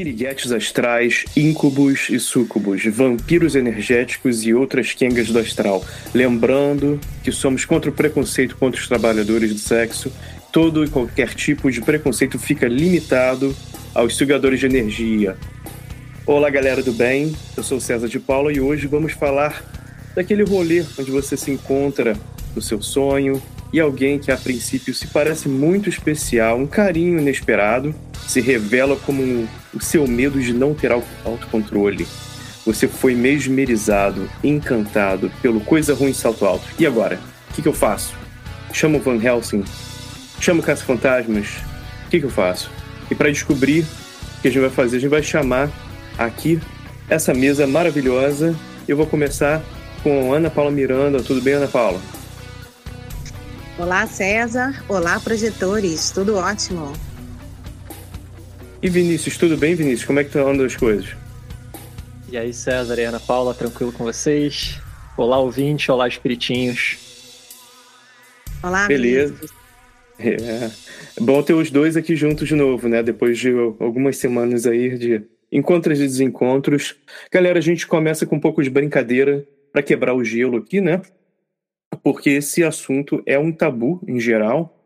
Piriguetes astrais, íncubos e súcubos, vampiros energéticos e outras quengas do astral. Lembrando que somos contra o preconceito contra os trabalhadores do sexo. Todo e qualquer tipo de preconceito fica limitado aos sugadores de energia. Olá, galera do bem. Eu sou César de Paula e hoje vamos falar daquele rolê onde você se encontra no seu sonho e alguém que a princípio se parece muito especial, um carinho inesperado, se revela como um o seu medo de não ter autocontrole. Você foi mesmerizado, encantado pelo coisa ruim salto alto. E agora? O que, que, eu faço? Chamo Van Helsing? Chamo Caça-Fantasmas? O que, que eu faço? E para descobrir o que a gente vai fazer, a gente vai chamar aqui essa mesa maravilhosa. Eu vou começar com Ana Paula Miranda. Tudo bem, Ana Paula? Olá, César. Olá, projetores. Tudo ótimo. E Vinícius, tudo bem, Vinícius? Como é que estão andando as coisas? E aí, César e Ana Paula, tranquilo com vocês? Olá, ouvinte, olá, espiritinhos. Olá, Beleza. É. é bom ter os dois aqui juntos de novo, né? Depois de algumas semanas aí de encontros e desencontros. Galera, a gente começa com um pouco de brincadeira para quebrar o gelo aqui, né? Porque esse assunto é um tabu em geral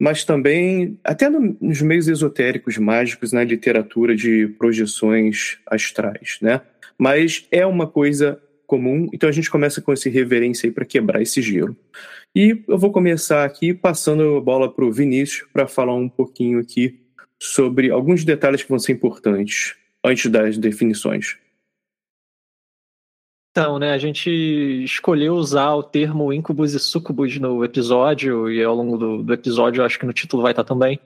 mas também até no, nos meios esotéricos mágicos, na literatura de projeções astrais, né? Mas é uma coisa comum, então a gente começa com esse reverência aí para quebrar esse gelo. E eu vou começar aqui passando a bola para o Vinícius para falar um pouquinho aqui sobre alguns detalhes que vão ser importantes antes das definições. Então, né, a gente escolheu usar o termo incubus e sucubus no episódio, e ao longo do, do episódio, acho que no título vai estar também.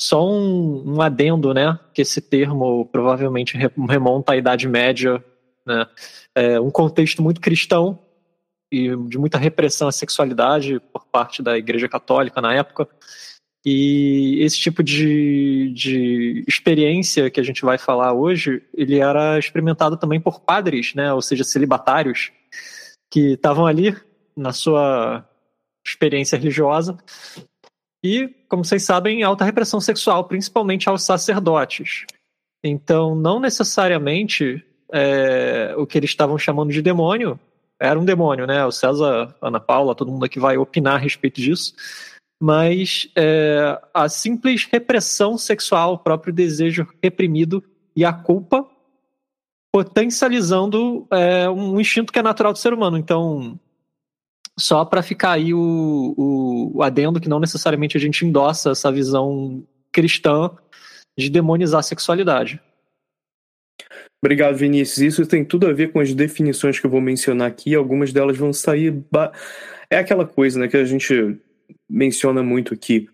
Só um, um adendo, né, que esse termo provavelmente remonta à Idade Média, né, é um contexto muito cristão e de muita repressão à sexualidade por parte da Igreja Católica na época. E esse tipo de, de experiência que a gente vai falar hoje, ele era experimentado também por padres, né? ou seja, celibatários, que estavam ali na sua experiência religiosa. E, como vocês sabem, alta repressão sexual, principalmente aos sacerdotes. Então, não necessariamente é, o que eles estavam chamando de demônio era um demônio, né? O César, Ana Paula, todo mundo aqui vai opinar a respeito disso mas é, a simples repressão sexual, o próprio desejo reprimido e a culpa potencializando é, um instinto que é natural do ser humano. Então, só para ficar aí o, o, o, adendo que não necessariamente a gente endossa essa visão cristã de demonizar a sexualidade. Obrigado, Vinícius. Isso tem tudo a ver com as definições que eu vou mencionar aqui. Algumas delas vão sair. É aquela coisa né, que a gente menciona muito aqui.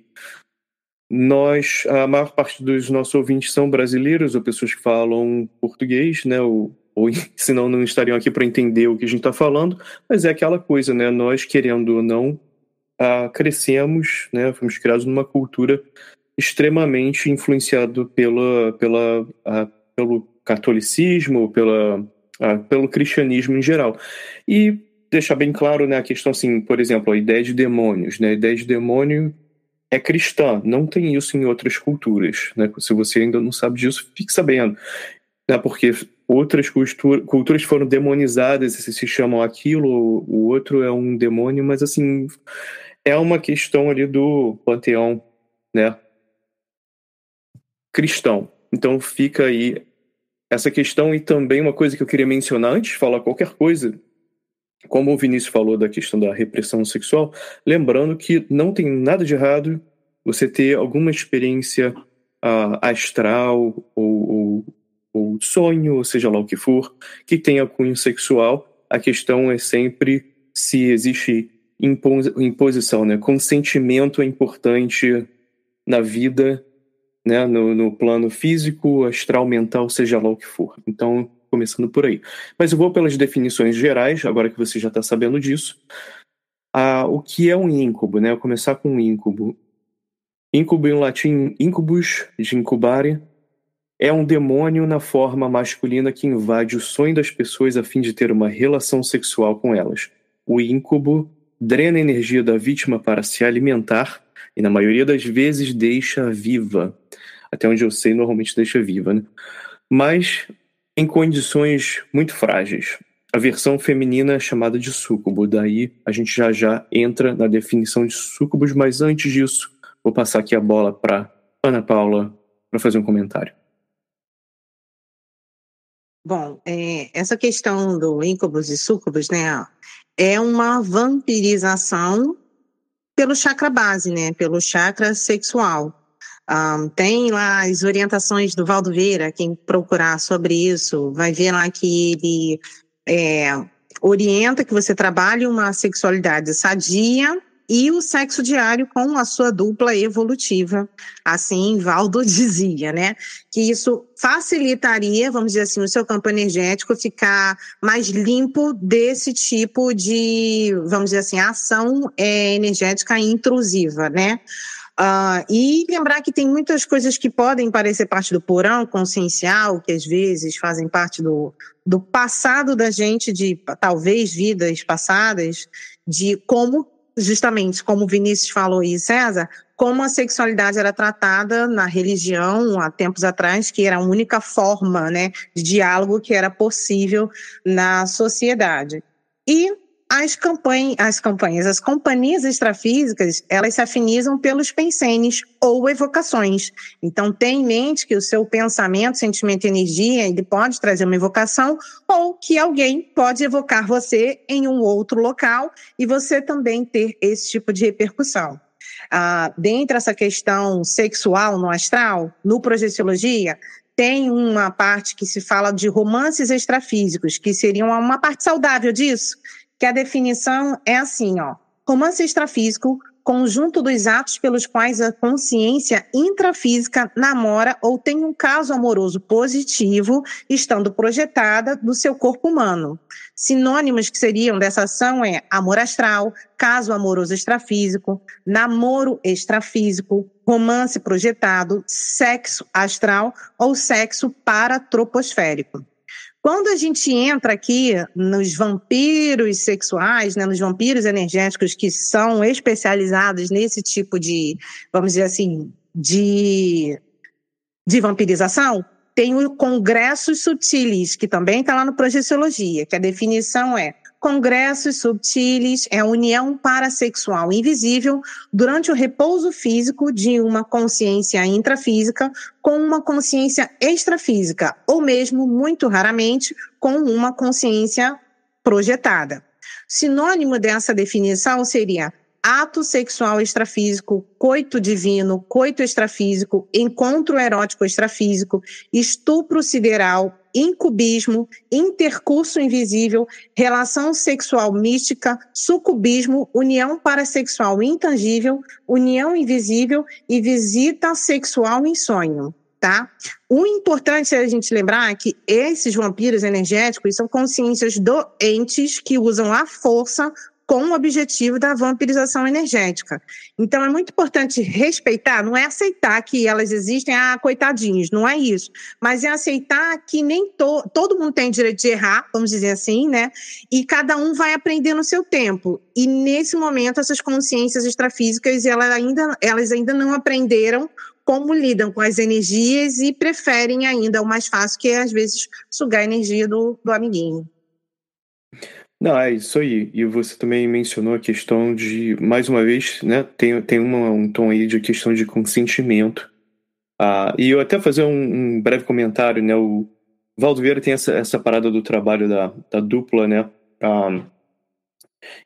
Nós, a maior parte dos nossos ouvintes são brasileiros ou pessoas que falam português, né? Ou, ou senão não estariam aqui para entender o que a gente está falando, mas é aquela coisa, né? Nós, querendo ou não, ah, crescemos, né? Fomos criados numa cultura extremamente influenciado pela, pela, a, pelo catolicismo, pela, a, pelo cristianismo em geral. E deixar bem claro né, a questão, assim, por exemplo, a ideia de demônios. Né? A ideia de demônio é cristã, não tem isso em outras culturas. Né? Se você ainda não sabe disso, fique sabendo. Né? Porque outras cultura, culturas foram demonizadas, se chamam aquilo, o outro é um demônio, mas assim, é uma questão ali do panteão, né? Cristão. Então fica aí essa questão e também uma coisa que eu queria mencionar antes de falar qualquer coisa, como o Vinícius falou da questão da repressão sexual, lembrando que não tem nada de errado você ter alguma experiência uh, astral ou, ou, ou, sonho, ou seja lá o que for, que tenha cunho sexual. A questão é sempre se existe imposição, né? Consentimento é importante na vida, né? No, no plano físico, astral, mental, seja lá o que for. Então, começando por aí. Mas eu vou pelas definições gerais, agora que você já está sabendo disso. Ah, o que é um íncubo, né? Eu começar com um íncubo. Íncubo em latim, incubus, de incubare, é um demônio na forma masculina que invade o sonho das pessoas a fim de ter uma relação sexual com elas. O íncubo drena a energia da vítima para se alimentar e, na maioria das vezes, deixa viva. Até onde eu sei, normalmente deixa viva, né? Mas em condições muito frágeis. A versão feminina é chamada de súcubo, daí a gente já já entra na definição de súcubos, mas antes disso, vou passar aqui a bola para Ana Paula para fazer um comentário. Bom, é, essa questão do íncubos e súcubos, né, é uma vampirização pelo chakra base, né, pelo chakra sexual. Um, tem lá as orientações do Valdo Veira, quem procurar sobre isso, vai ver lá que ele é, orienta que você trabalhe uma sexualidade sadia e o sexo diário com a sua dupla evolutiva. Assim, Valdo dizia, né? Que isso facilitaria, vamos dizer assim, o seu campo energético ficar mais limpo desse tipo de, vamos dizer assim, ação é, energética intrusiva, né? Uh, e lembrar que tem muitas coisas que podem parecer parte do porão consciencial, que às vezes fazem parte do, do passado da gente, de talvez vidas passadas, de como, justamente como Vinícius falou e César, como a sexualidade era tratada na religião há tempos atrás, que era a única forma né, de diálogo que era possível na sociedade. E as campanhas, as campanhas, as companhias extrafísicas, elas se afinizam pelos pensenes ou evocações. Então, tenha em mente que o seu pensamento, sentimento e energia, ele pode trazer uma evocação ou que alguém pode evocar você em um outro local e você também ter esse tipo de repercussão. Ah, dentro dessa questão sexual no astral, no projeciologia, tem uma parte que se fala de romances extrafísicos, que seriam uma parte saudável disso, que a definição é assim, ó. Romance extrafísico, conjunto dos atos pelos quais a consciência intrafísica namora ou tem um caso amoroso positivo, estando projetada no seu corpo humano. Sinônimos que seriam dessa ação é amor astral, caso amoroso extrafísico, namoro extrafísico, romance projetado, sexo astral ou sexo paratroposférico. Quando a gente entra aqui nos vampiros sexuais, né, nos vampiros energéticos que são especializados nesse tipo de, vamos dizer assim, de, de vampirização, tem o Congressos Sutilis, que também está lá no Projeciologia, que a definição é congressos subtilis é a união parasexual invisível durante o repouso físico de uma consciência intrafísica com uma consciência extrafísica, ou mesmo, muito raramente, com uma consciência projetada. Sinônimo dessa definição seria ato sexual extrafísico, coito divino, coito extrafísico, encontro erótico extrafísico, estupro sideral, incubismo, intercurso invisível, relação sexual mística, sucubismo, união parasexual intangível, união invisível e visita sexual em sonho. Tá? O importante é a gente lembrar que esses vampiros energéticos são consciências doentes que usam a força com o objetivo da vampirização energética. Então é muito importante respeitar, não é aceitar que elas existem, ah, coitadinhos, não é isso, mas é aceitar que nem to, todo mundo tem direito de errar, vamos dizer assim, né? E cada um vai aprender no seu tempo. E nesse momento essas consciências extrafísicas, elas ainda, elas ainda não aprenderam como lidam com as energias e preferem ainda o mais fácil, que é às vezes sugar a energia do, do amiguinho. Não, é isso aí. E você também mencionou a questão de, mais uma vez, né, tem, tem uma, um tom aí de questão de consentimento. Ah, e eu até fazer um, um, breve comentário, né, o Valdo Vieira tem essa, essa parada do trabalho da, da dupla, né, ah,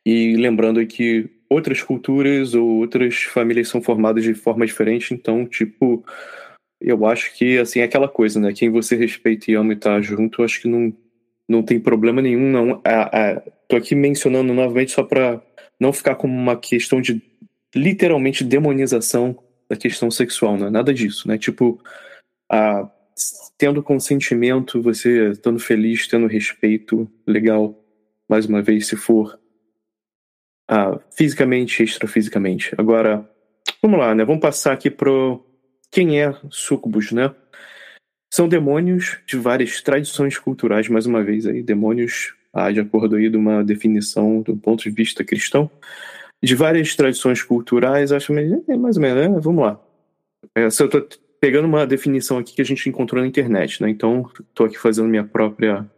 e lembrando que outras culturas ou outras famílias são formadas de forma diferente, então, tipo, eu acho que, assim, é aquela coisa, né, quem você respeita e ama e tá junto, acho que não não tem problema nenhum, não. É, é, tô aqui mencionando novamente só para não ficar como uma questão de literalmente demonização da questão sexual, não é nada disso, né? Tipo, a, tendo consentimento, você estando feliz, tendo respeito, legal, mais uma vez, se for a, fisicamente, extrafisicamente. Agora, vamos lá, né? Vamos passar aqui pro quem é sucubus, né? São demônios de várias tradições culturais, mais uma vez aí, demônios, ah, de acordo aí de uma definição do ponto de vista cristão, de várias tradições culturais, acho é, mais ou menos, né? vamos lá. Essa eu tô pegando uma definição aqui que a gente encontrou na internet, né? Então, estou aqui fazendo minha própria,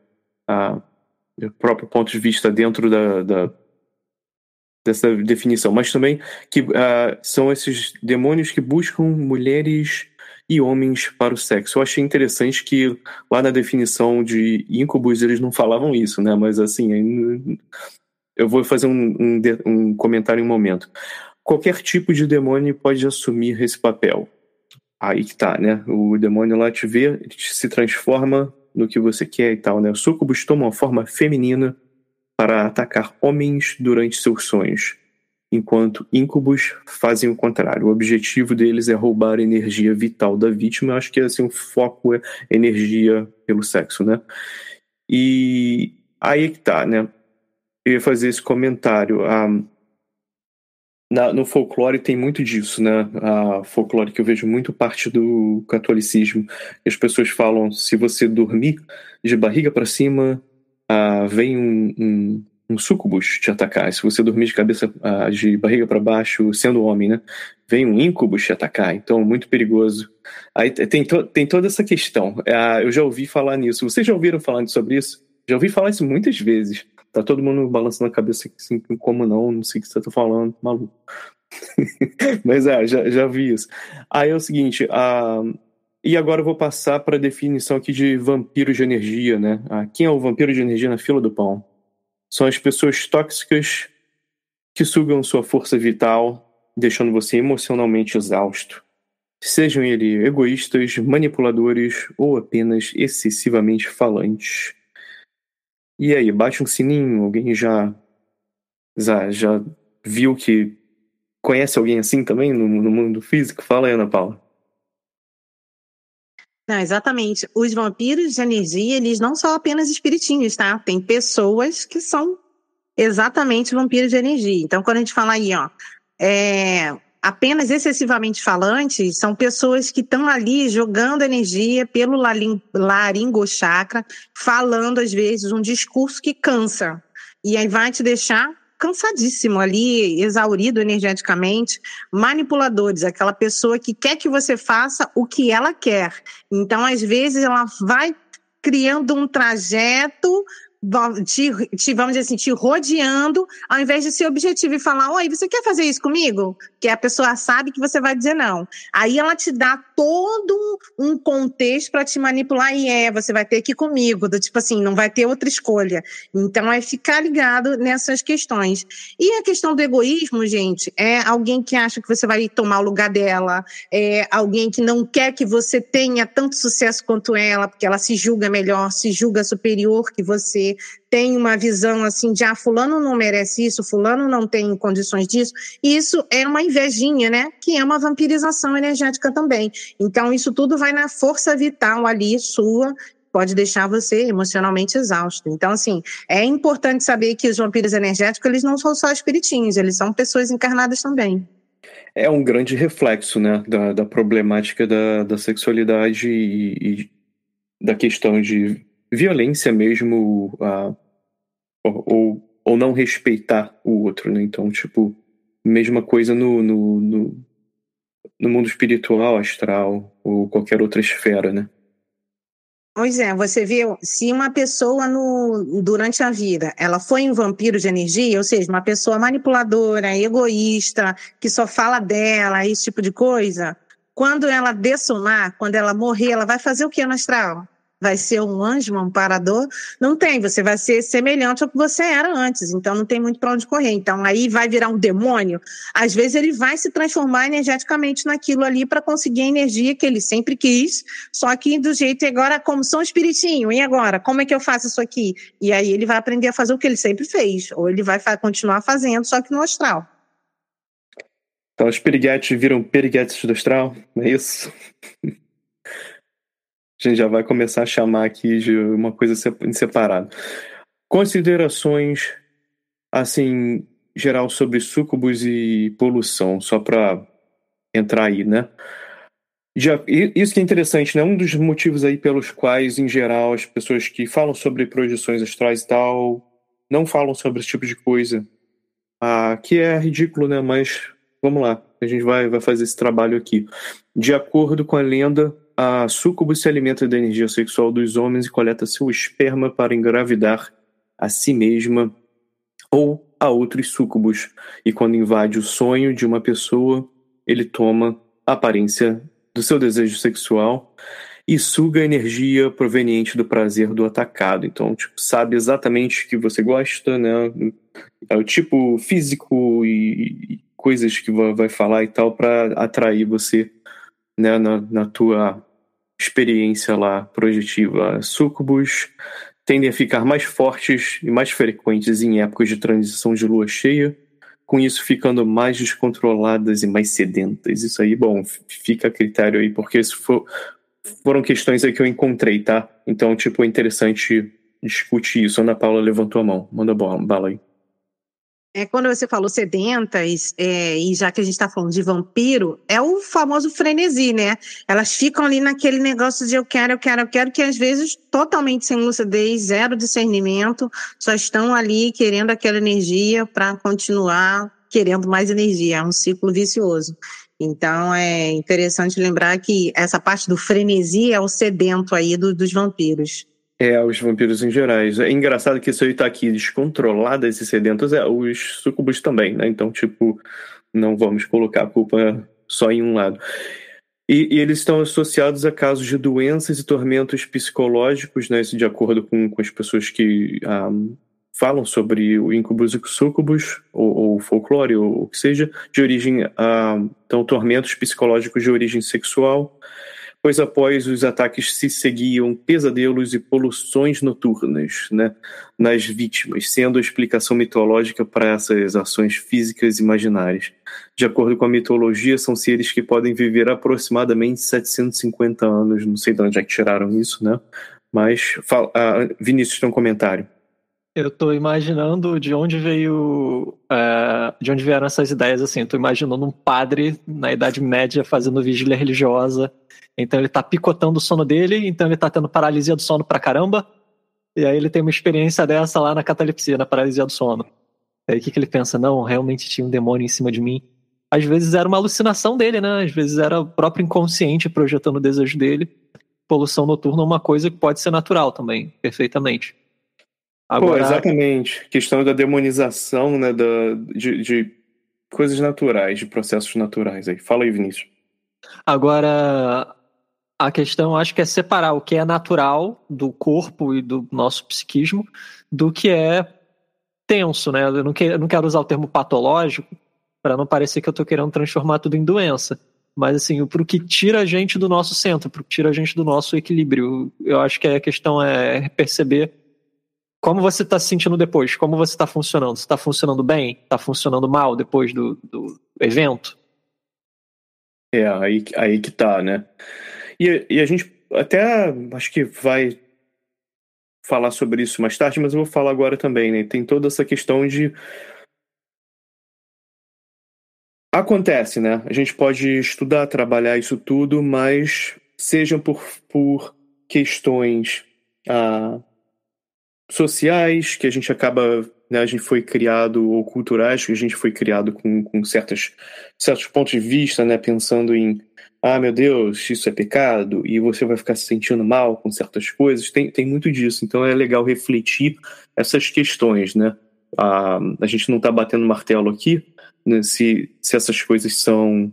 a, meu próprio ponto de vista dentro da, da dessa definição, mas também que uh, são esses demônios que buscam mulheres e homens para o sexo. Eu achei interessante que lá na definição de incubus eles não falavam isso, né? Mas assim, eu vou fazer um, um, um comentário em um momento. Qualquer tipo de demônio pode assumir esse papel. Aí que tá, né? O demônio lá te vê, ele se transforma no que você quer e tal, né? O sucubus toma uma forma feminina para atacar homens durante seus sonhos enquanto íncubos fazem o contrário. O objetivo deles é roubar a energia vital da vítima. Eu acho que assim, o foco é energia pelo sexo, né? E aí que tá, né? Eu ia fazer esse comentário. Ah, na, no folclore tem muito disso, né? A folclore que eu vejo muito parte do catolicismo. As pessoas falam: se você dormir de barriga para cima, ah, vem um, um um sucubus te atacar. Se você dormir de cabeça, uh, de barriga para baixo, sendo homem, né? Vem um incubus te atacar, então muito perigoso. Aí tem, to tem toda essa questão. Uh, eu já ouvi falar nisso. Vocês já ouviram falar sobre isso? Já ouvi falar isso muitas vezes. Tá todo mundo balançando a cabeça assim, como não, não sei o que você tá falando, maluco. Mas é, já, já vi isso. Aí é o seguinte, uh, e agora eu vou passar para a definição aqui de vampiro de energia, né? Uh, quem é o vampiro de energia na fila do pão? São as pessoas tóxicas que sugam sua força vital, deixando você emocionalmente exausto. Sejam eles egoístas, manipuladores ou apenas excessivamente falantes. E aí, bate um sininho, alguém já já, já viu que conhece alguém assim também no, no mundo físico? Fala aí, Ana Paula. Não, exatamente. Os vampiros de energia, eles não são apenas espiritinhos, tá? Tem pessoas que são exatamente vampiros de energia. Então, quando a gente fala aí, ó, é, apenas excessivamente falantes, são pessoas que estão ali jogando energia pelo laringo chakra, falando às vezes um discurso que cansa. E aí vai te deixar cansadíssimo ali, exaurido energeticamente, manipuladores, aquela pessoa que quer que você faça o que ela quer. Então, às vezes, ela vai criando um trajeto te, te, vamos dizer assim, te rodeando, ao invés de ser objetivo e falar, oi, você quer fazer isso comigo? Que a pessoa sabe que você vai dizer não. Aí ela te dá todo um contexto para te manipular e é, você vai ter que ir comigo, do tipo assim, não vai ter outra escolha. Então é ficar ligado nessas questões. E a questão do egoísmo, gente, é alguém que acha que você vai tomar o lugar dela, é alguém que não quer que você tenha tanto sucesso quanto ela, porque ela se julga melhor, se julga superior que você tem uma visão assim de ah, fulano não merece isso, fulano não tem condições disso, isso é uma invejinha, né? Que é uma vampirização energética também. Então, isso tudo vai na força vital ali sua pode deixar você emocionalmente exausto. Então, assim, é importante saber que os vampiros energéticos, eles não são só espiritinhos, eles são pessoas encarnadas também. É um grande reflexo, né, da, da problemática da, da sexualidade e, e da questão de violência mesmo, a, ou, ou não respeitar o outro, né? Então, tipo, mesma coisa no, no, no, no mundo espiritual, astral, ou qualquer outra esfera, né? Pois é, você viu, se uma pessoa no, durante a vida, ela foi um vampiro de energia, ou seja, uma pessoa manipuladora, egoísta, que só fala dela, esse tipo de coisa, quando ela dessomar, quando ela morrer, ela vai fazer o que no astral? Vai ser um anjo, um amparador. Não tem, você vai ser semelhante ao que você era antes, então não tem muito para onde correr. Então aí vai virar um demônio. Às vezes ele vai se transformar energeticamente naquilo ali para conseguir a energia que ele sempre quis, só que do jeito agora, como são espiritinho, e agora? Como é que eu faço isso aqui? E aí ele vai aprender a fazer o que ele sempre fez, ou ele vai continuar fazendo, só que no astral. Então os piriguetes viram piriguetes do astral, é isso? A gente já vai começar a chamar aqui de uma coisa em separado. Considerações, assim, geral sobre sucubus e poluição, só para entrar aí, né? Já, isso que é interessante, né? Um dos motivos aí pelos quais, em geral, as pessoas que falam sobre projeções astrais e tal não falam sobre esse tipo de coisa. Ah, que é ridículo, né? Mas vamos lá, a gente vai, vai fazer esse trabalho aqui. De acordo com a lenda, a súcubo se alimenta da energia sexual dos homens e coleta seu esperma para engravidar a si mesma ou a outros súcubos. E quando invade o sonho de uma pessoa, ele toma a aparência do seu desejo sexual e suga a energia proveniente do prazer do atacado. Então, tipo, sabe exatamente o que você gosta, né? É o tipo físico e coisas que vai falar e tal para atrair você né, na, na tua experiência lá projetiva. Sucubus tendem a ficar mais fortes e mais frequentes em épocas de transição de lua cheia, com isso ficando mais descontroladas e mais sedentas. Isso aí, bom, fica a critério aí, porque isso for, foram questões aí que eu encontrei, tá? Então, tipo, é interessante discutir isso. Ana Paula levantou a mão. Manda bala aí. É, quando você falou sedentas, é, e já que a gente está falando de vampiro, é o famoso frenesi, né? Elas ficam ali naquele negócio de eu quero, eu quero, eu quero, que às vezes totalmente sem lucidez, zero discernimento, só estão ali querendo aquela energia para continuar querendo mais energia. É um ciclo vicioso. Então é interessante lembrar que essa parte do frenesi é o sedento aí do, dos vampiros. É, os vampiros em gerais. É engraçado que isso aí tá aqui descontrolado, esses sedentos, é, os sucubus também, né? Então, tipo, não vamos colocar a culpa só em um lado. E, e, eles estão associados a casos de doenças e tormentos psicológicos, né? Isso de acordo com, com as pessoas que um, ah, falam sobre o incubus e sucubus, ou, ou folclore, ou o que seja, de origem. Um, ah, então, tormentos psicológicos de origem sexual pois após os ataques se seguiam pesadelos e poluições noturnas né, nas vítimas, sendo a explicação mitológica para essas ações físicas imaginárias. De acordo com a mitologia, são seres que podem viver aproximadamente 750 anos, não sei de onde é que tiraram isso, né? Mas, fala, ah, Vinícius tem um comentário. Eu estou imaginando de onde veio, uh, de onde vieram essas ideias assim. Estou imaginando um padre na Idade Média fazendo vigília religiosa. Então ele está picotando o sono dele, então ele está tendo paralisia do sono pra caramba. E aí ele tem uma experiência dessa lá na catalepsia, na paralisia do sono. Aí o que, que ele pensa? Não, realmente tinha um demônio em cima de mim. Às vezes era uma alucinação dele, né? Às vezes era o próprio inconsciente projetando o desejo dele. Poluição noturna é uma coisa que pode ser natural também, perfeitamente. Agora... Pô, exatamente. Questão da demonização, né, da, de, de coisas naturais, de processos naturais aí. Fala aí, Vinícius. Agora, a questão acho que é separar o que é natural do corpo e do nosso psiquismo do que é tenso, né? Eu não, eu não quero usar o termo patológico para não parecer que eu estou querendo transformar tudo em doença. Mas assim, para o que tira a gente do nosso centro, para o que tira a gente do nosso equilíbrio. Eu acho que a questão é perceber como você está se sentindo depois? Como você está funcionando? Você está funcionando bem? Está funcionando mal depois do, do evento? É, aí, aí que tá, né? E, e a gente até acho que vai falar sobre isso mais tarde, mas eu vou falar agora também, né? Tem toda essa questão de Acontece, né? A gente pode estudar, trabalhar isso tudo, mas sejam por, por questões ah, sociais, que a gente acaba, né, a gente foi criado, ou culturais, que a gente foi criado com, com certas, certos pontos de vista, né? Pensando em, ah, meu Deus, isso é pecado, e você vai ficar se sentindo mal com certas coisas. Tem, tem muito disso, então é legal refletir essas questões, né? Ah, a gente não está batendo martelo aqui, né, se, se essas coisas são,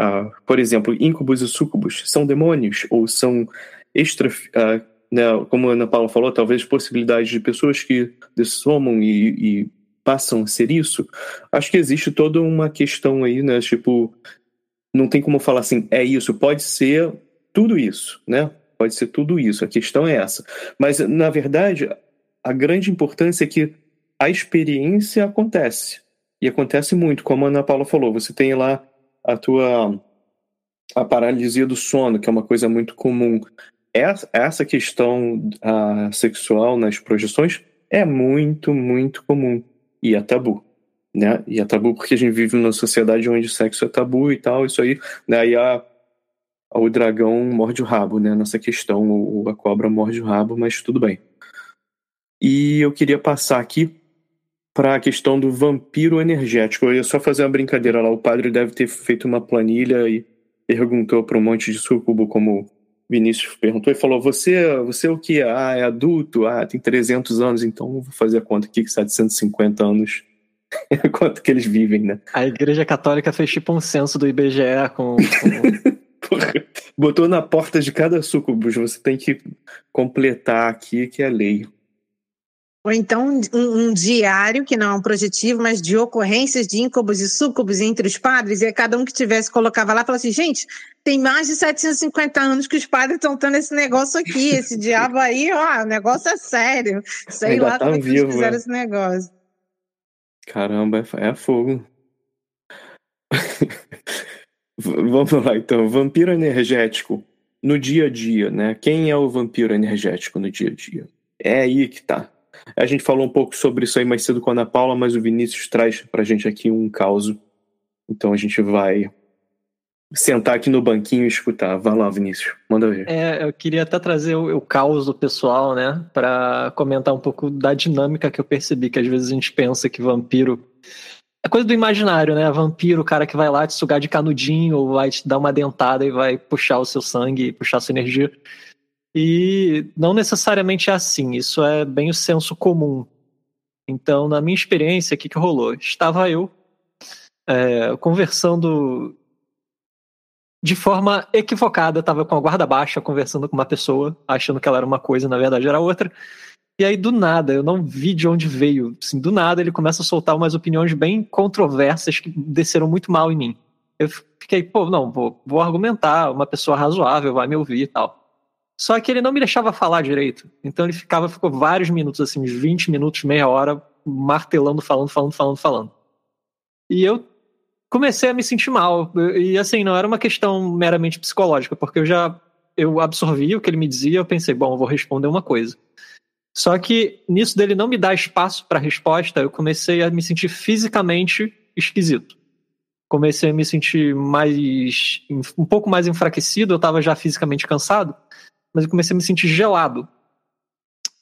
uh, por exemplo, íncubos e súcubos, são demônios ou são extra, uh, né, como a Ana Paula falou, talvez possibilidades de pessoas que dessomam e, e passam a ser isso. Acho que existe toda uma questão aí, né, tipo, não tem como falar assim, é isso, pode ser tudo isso, né? Pode ser tudo isso, a questão é essa. Mas, na verdade, a grande importância é que a experiência acontece. E acontece muito, como a Ana Paula falou, você tem lá a tua a paralisia do sono, que é uma coisa muito comum. Essa questão a, sexual nas projeções é muito, muito comum. E é tabu. Né? E é tabu porque a gente vive numa sociedade onde o sexo é tabu e tal, isso aí. Né? E a, o dragão morde o rabo, né? Nessa questão, ou a cobra morde o rabo, mas tudo bem. E eu queria passar aqui para a questão do vampiro energético. Eu ia só fazer uma brincadeira lá. O padre deve ter feito uma planilha e perguntou para um monte de sucubo, como Vinícius perguntou, e falou: Você, você é o que? Ah, é adulto? Ah, tem 300 anos, então vou fazer a conta aqui que 750 anos. Quanto que eles vivem, né? A Igreja Católica fez tipo um censo do IBGE com. com... Botou na porta de cada sucubus. Você tem que completar aqui que é lei. Ou então um, um, diário, que não é um projetivo, mas de ocorrências de íncubos e súcubos entre os padres, e cada um que tivesse colocava lá e falava assim, gente, tem mais de 750 anos que os padres estão tendo esse negócio aqui, esse diabo aí, ó, o negócio é sério. Sei Ainda lá tá como vivo, eles fizeram é. esse negócio. Caramba, é, é fogo. Vamos lá, então. Vampiro energético no dia a dia, né? Quem é o vampiro energético no dia a dia? É aí que tá. A gente falou um pouco sobre isso aí mais cedo com a Ana Paula, mas o Vinícius traz pra gente aqui um caos. Então a gente vai sentar aqui no banquinho e escutar. Vai lá, Vinícius, manda ver. É, eu queria até trazer o, o caos do pessoal, né, para comentar um pouco da dinâmica que eu percebi, que às vezes a gente pensa que vampiro é coisa do imaginário, né? Vampiro, o cara que vai lá te sugar de canudinho, ou vai te dar uma dentada e vai puxar o seu sangue, puxar a sua energia. E não necessariamente é assim, isso é bem o senso comum. Então, na minha experiência, o que, que rolou? Estava eu é, conversando de forma equivocada, estava com a guarda baixa conversando com uma pessoa, achando que ela era uma coisa, na verdade era outra. E aí, do nada, eu não vi de onde veio. Assim, do nada, ele começa a soltar umas opiniões bem controversas que desceram muito mal em mim. Eu fiquei, pô, não, vou, vou argumentar, uma pessoa razoável vai me ouvir e tal. Só que ele não me deixava falar direito. Então ele ficava, ficou vários minutos, assim, uns 20 minutos, meia hora, martelando, falando, falando, falando, falando. E eu comecei a me sentir mal. E assim, não era uma questão meramente psicológica, porque eu já eu absorvi o que ele me dizia, eu pensei, bom, eu vou responder uma coisa. Só que nisso dele não me dar espaço para resposta, eu comecei a me sentir fisicamente esquisito. Comecei a me sentir mais um pouco mais enfraquecido, eu estava já fisicamente cansado mas eu comecei a me sentir gelado.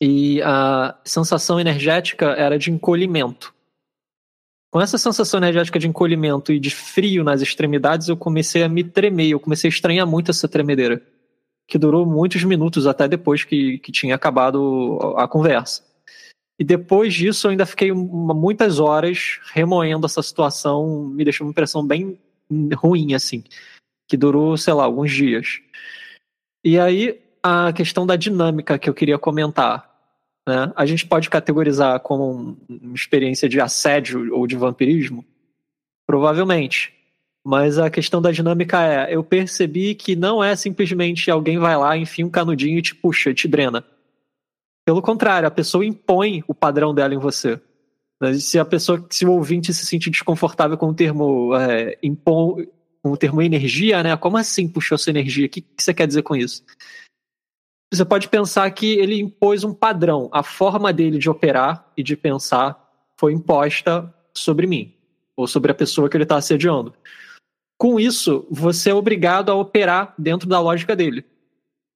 E a sensação energética era de encolhimento. Com essa sensação energética de encolhimento e de frio nas extremidades, eu comecei a me tremer, eu comecei a estranhar muito essa tremedeira, que durou muitos minutos até depois que, que tinha acabado a conversa. E depois disso, eu ainda fiquei muitas horas remoendo essa situação, me deixou uma impressão bem ruim, assim, que durou, sei lá, alguns dias. E aí, a questão da dinâmica que eu queria comentar. Né? A gente pode categorizar como uma experiência de assédio ou de vampirismo? Provavelmente. Mas a questão da dinâmica é: eu percebi que não é simplesmente alguém vai lá, enfia um canudinho e te puxa, te drena. Pelo contrário, a pessoa impõe o padrão dela em você. Se a pessoa, se o ouvinte se sentir desconfortável com o termo é, impõe, com o termo energia, né? Como assim puxou sua energia? O que, que você quer dizer com isso? Você pode pensar que ele impôs um padrão. A forma dele de operar e de pensar foi imposta sobre mim, ou sobre a pessoa que ele está assediando. Com isso, você é obrigado a operar dentro da lógica dele.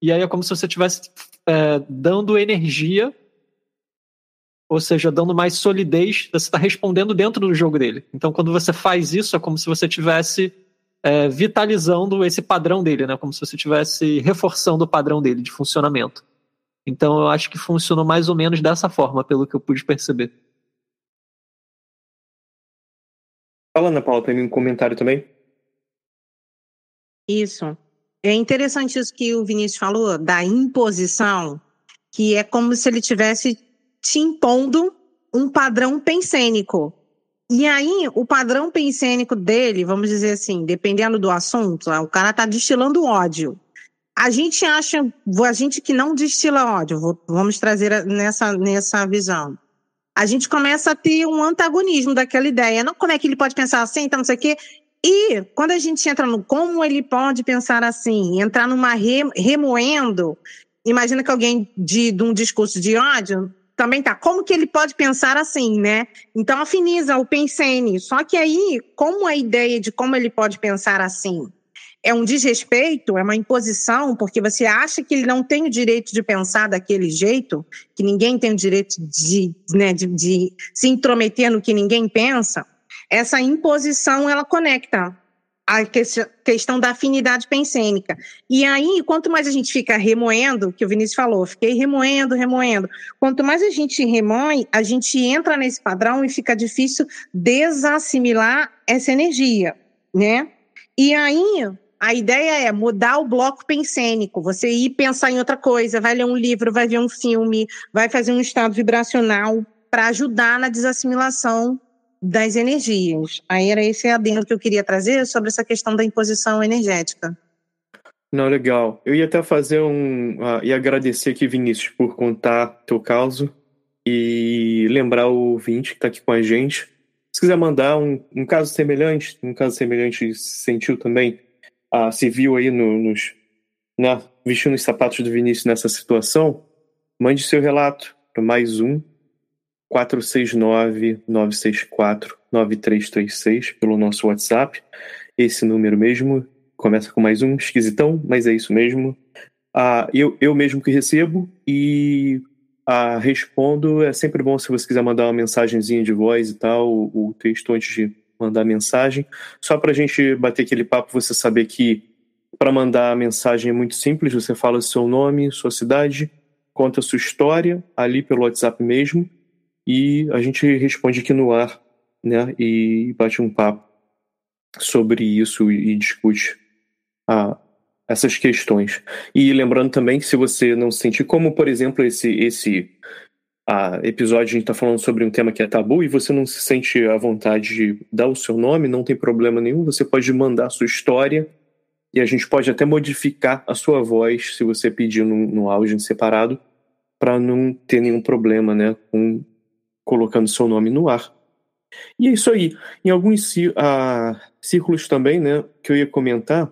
E aí é como se você estivesse é, dando energia, ou seja, dando mais solidez, você está respondendo dentro do jogo dele. Então, quando você faz isso, é como se você estivesse é, vitalizando esse padrão dele, né? Como se você estivesse reforçando o padrão dele de funcionamento. Então eu acho que funcionou mais ou menos dessa forma, pelo que eu pude perceber. Fala, Ana Paula, tem um comentário também? Isso. É interessante isso que o Vinícius falou, da imposição, que é como se ele tivesse te impondo um padrão pensênico. E aí, o padrão pensênico dele, vamos dizer assim, dependendo do assunto, o cara tá destilando ódio. A gente acha, a gente que não destila ódio, vamos trazer nessa, nessa visão. A gente começa a ter um antagonismo daquela ideia. Não, como é que ele pode pensar assim, então não sei o quê. E quando a gente entra no como ele pode pensar assim, entrar numa re, remoendo, imagina que alguém de, de um discurso de ódio também tá. Como que ele pode pensar assim, né? Então afiniza o pensene. Só que aí, como a ideia de como ele pode pensar assim é um desrespeito, é uma imposição, porque você acha que ele não tem o direito de pensar daquele jeito, que ninguém tem o direito de, né, de, de se intrometer no que ninguém pensa, essa imposição ela conecta a questão da afinidade pensênica. E aí, quanto mais a gente fica remoendo, que o Vinícius falou, fiquei remoendo, remoendo. Quanto mais a gente remoe, a gente entra nesse padrão e fica difícil desassimilar essa energia, né? E aí, a ideia é mudar o bloco pensênico, você ir pensar em outra coisa, vai ler um livro, vai ver um filme, vai fazer um estado vibracional para ajudar na desassimilação das energias. Aí era esse adendo que eu queria trazer sobre essa questão da imposição energética. Não, legal. Eu ia até fazer um. Uh, e agradecer aqui, Vinícius, por contar teu caso e lembrar o ouvinte que está aqui com a gente. Se quiser mandar um, um caso semelhante, um caso semelhante se sentiu também, uh, se viu aí no, nos. Né, vestindo os sapatos do Vinícius nessa situação, mande seu relato para mais um 469-964-9336 pelo nosso WhatsApp. Esse número mesmo começa com mais um, esquisitão, mas é isso mesmo. Ah, eu, eu mesmo que recebo e ah, respondo. É sempre bom se você quiser mandar uma mensagenzinha de voz e tal, o, o texto antes de mandar mensagem. Só para a gente bater aquele papo, você saber que para mandar a mensagem é muito simples, você fala seu nome, sua cidade, conta sua história ali pelo WhatsApp mesmo e a gente responde aqui no ar, né? E bate um papo sobre isso e discute a, essas questões. E lembrando também que se você não se sentir como, por exemplo, esse esse a episódio a gente está falando sobre um tema que é tabu e você não se sente à vontade de dar o seu nome, não tem problema nenhum, você pode mandar a sua história e a gente pode até modificar a sua voz se você pedir no, no áudio separado para não ter nenhum problema, né, com colocando seu nome no ar. E é isso aí. Em alguns uh, círculos também, né, que eu ia comentar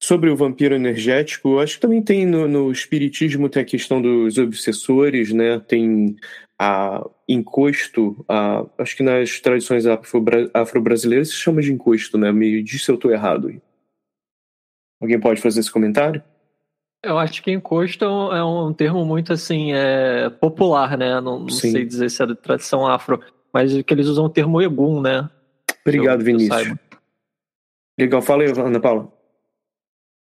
sobre o vampiro energético, acho que também tem no, no espiritismo tem a questão dos obsessores, né, tem a encosto, a, acho que nas tradições afro-brasileiras se chama de encosto, né? Me diz se eu estou errado. Alguém pode fazer esse comentário? Eu acho que encosto é um termo muito assim é, popular, né? Não, não sei dizer se é da tradição afro, mas que eles usam o termo egum, né? Obrigado, eu, Vinícius. Eu Legal, fala aí, Ana Paula.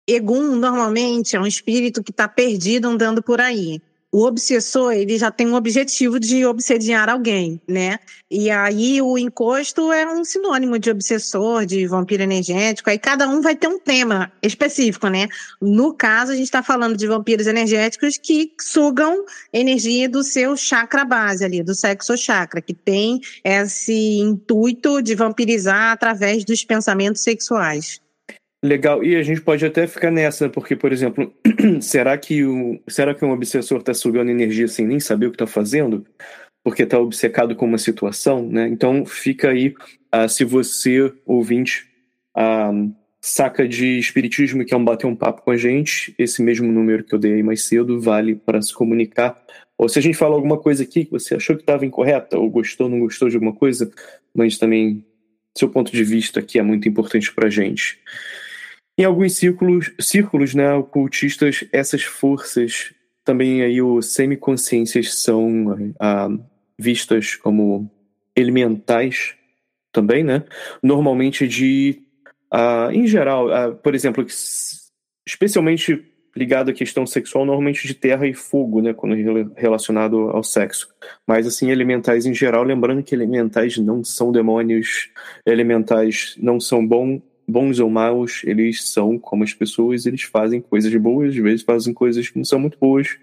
Egum normalmente é um espírito que está perdido andando por aí o obsessor ele já tem um objetivo de obsediar alguém, né? E aí o encosto é um sinônimo de obsessor, de vampiro energético. Aí cada um vai ter um tema específico, né? No caso a gente está falando de vampiros energéticos que sugam energia do seu chakra base ali, do sexo chakra, que tem esse intuito de vampirizar através dos pensamentos sexuais. Legal, e a gente pode até ficar nessa, porque, por exemplo, será que, o, será que um obsessor está sugando energia sem nem saber o que está fazendo? Porque está obcecado com uma situação, né? Então fica aí, uh, se você, ouvinte, uh, saca de espiritismo e quer um bater um papo com a gente, esse mesmo número que eu dei aí mais cedo vale para se comunicar. Ou se a gente fala alguma coisa aqui que você achou que estava incorreta, ou gostou, não gostou de alguma coisa, mas também seu ponto de vista aqui é muito importante para a gente. Em alguns círculos, círculos né, ocultistas, essas forças, também aí os semiconsciências são ah, vistas como elementais também, né? Normalmente de, ah, em geral, ah, por exemplo, especialmente ligado à questão sexual, normalmente de terra e fogo, né, quando relacionado ao sexo. Mas assim, elementais em geral, lembrando que elementais não são demônios, elementais não são bom, bons ou maus, eles são como as pessoas, eles fazem coisas boas, às vezes fazem coisas que não são muito boas.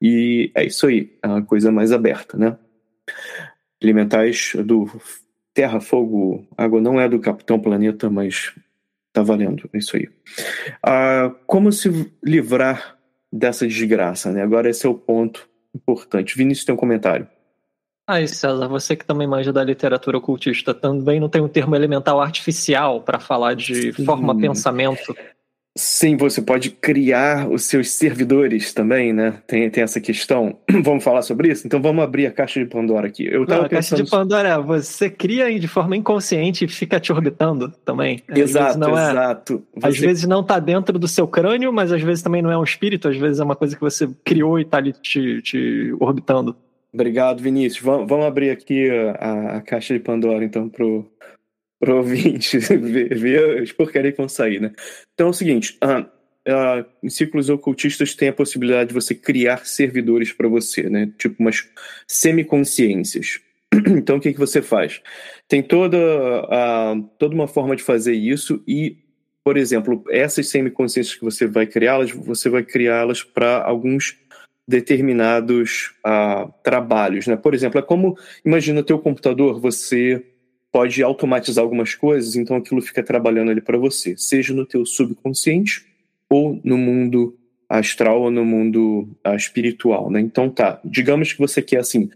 E é isso aí, é uma coisa mais aberta, né? Elementais do terra, fogo, água não é do Capitão Planeta, mas Tá valendo, é isso aí. Ah, como se livrar dessa desgraça, né? Agora esse é o ponto importante. Vinícius tem um comentário. Aí, César, você que também manja da literatura ocultista, também não tem um termo elemental artificial para falar de Sim. forma pensamento? Sim, você pode criar os seus servidores também, né? Tem, tem essa questão. vamos falar sobre isso? Então vamos abrir a caixa de Pandora aqui. Eu tava Não, a pensando... caixa de Pandora, você cria de forma inconsciente e fica te orbitando também. Às exato, não é... exato. Você... Às vezes não tá dentro do seu crânio, mas às vezes também não é um espírito, às vezes é uma coisa que você criou e tá ali te, te orbitando. Obrigado, Vinícius. Vamos, vamos abrir aqui a, a, caixa de Pandora, então, pro, pro ouvinte ver, ver as porcarias que vão sair, né? Então é o seguinte, uh, uh, em círculos ocultistas tem a possibilidade de você criar servidores para você, né? Tipo umas semiconsciências. Então o que, que você faz? Tem toda, uh, toda uma forma de fazer isso e, por exemplo, essas semiconsciências que você vai criá-las, você vai criá-las para alguns determinados uh, trabalhos, né? Por exemplo, é como, imagina o teu computador, você pode automatizar algumas coisas, então aquilo fica trabalhando ali para você, seja no teu subconsciente ou no mundo astral ou no mundo uh, espiritual, né? Então tá, digamos que você quer assim,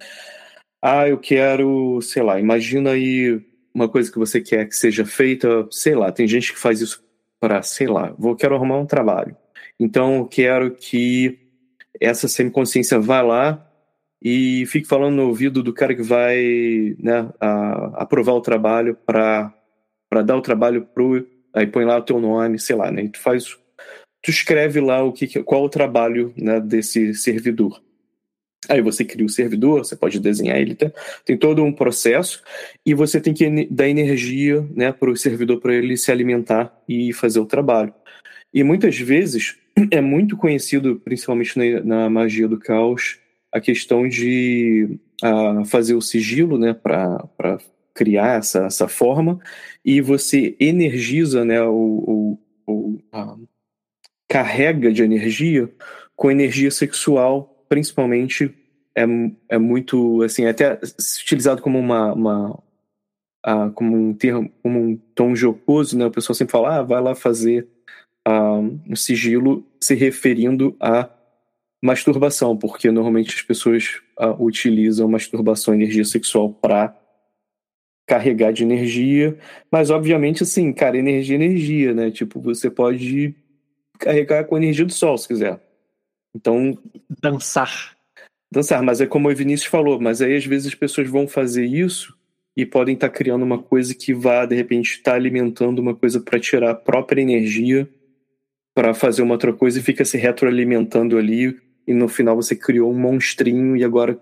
ah, eu quero, sei lá, imagina aí uma coisa que você quer que seja feita, sei lá, tem gente que faz isso para, sei lá, vou quero arrumar um trabalho. Então eu quero que essa semiconsciência vá lá e fique falando no ouvido do cara que vai né, a, aprovar o trabalho para dar o trabalho pro. Aí põe lá o teu nome, sei lá, né? Tu faz. Tu escreve lá o que, qual o trabalho né, desse servidor. Aí você cria o servidor, você pode desenhar ele, tem, tem todo um processo e você tem que dar energia né, para o servidor para ele se alimentar e fazer o trabalho. E muitas vezes é muito conhecido, principalmente na, na magia do caos, a questão de uh, fazer o sigilo, né, para criar essa, essa forma, e você energiza, né, o, o, o carrega de energia com energia sexual, principalmente. É, é muito, assim, é até utilizado como uma, uma uh, como um termo, como um tom jocoso, né, o pessoal sempre fala, ah, vai lá fazer uh, um sigilo se referindo a masturbação, porque normalmente as pessoas uh, utilizam masturbação, energia sexual para carregar de energia, mas obviamente assim, cara, energia é energia, né? Tipo, você pode carregar com a energia do sol se quiser. Então, dançar. Dançar, mas é como o Vinícius falou, mas aí às vezes as pessoas vão fazer isso e podem estar tá criando uma coisa que vá de repente estar tá alimentando uma coisa para tirar a própria energia para fazer uma outra coisa e fica se retroalimentando ali e no final você criou um monstrinho e agora.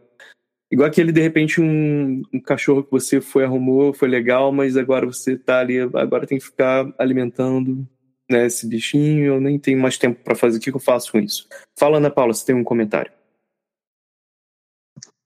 Igual aquele, de repente, um, um cachorro que você foi, arrumou, foi legal, mas agora você tá ali, agora tem que ficar alimentando né, esse bichinho, eu nem tenho mais tempo para fazer, o que eu faço com isso? Fala, Ana Paula, você tem um comentário.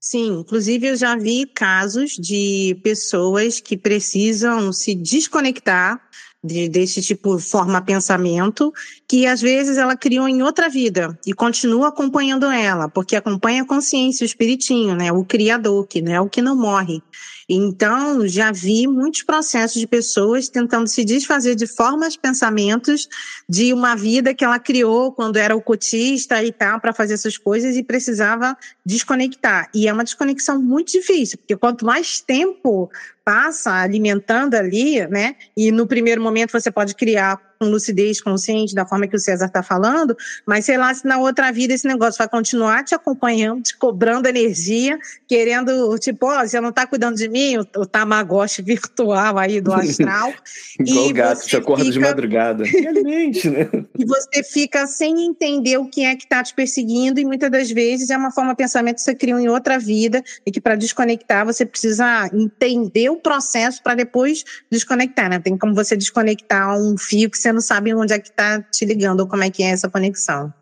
Sim, inclusive eu já vi casos de pessoas que precisam se desconectar de, desse tipo forma pensamento, que às vezes ela criou em outra vida e continua acompanhando ela, porque acompanha a consciência, o espiritinho, né? O criador, que né? o que não morre. Então, já vi muitos processos de pessoas tentando se desfazer de formas, pensamentos de uma vida que ela criou quando era ocutista e tal, para fazer essas coisas e precisava desconectar. E é uma desconexão muito difícil, porque quanto mais tempo passa alimentando ali, né? E no primeiro momento você pode criar com lucidez consciente, da forma que o César está falando, mas sei lá se na outra vida esse negócio vai continuar te acompanhando, te cobrando energia, querendo, tipo, ó, oh, você não está cuidando de mim, o, o Tamagotchi virtual aí do astral. Igual o gato, te acorda fica... de madrugada. Realmente, né? E você fica sem entender o que é que está te perseguindo, e muitas das vezes é uma forma de pensamento que você criou em outra vida, e que para desconectar você precisa entender o processo para depois desconectar, né? Tem como você desconectar um fio que você não sabe onde é que está te ligando ou como é que é essa conexão.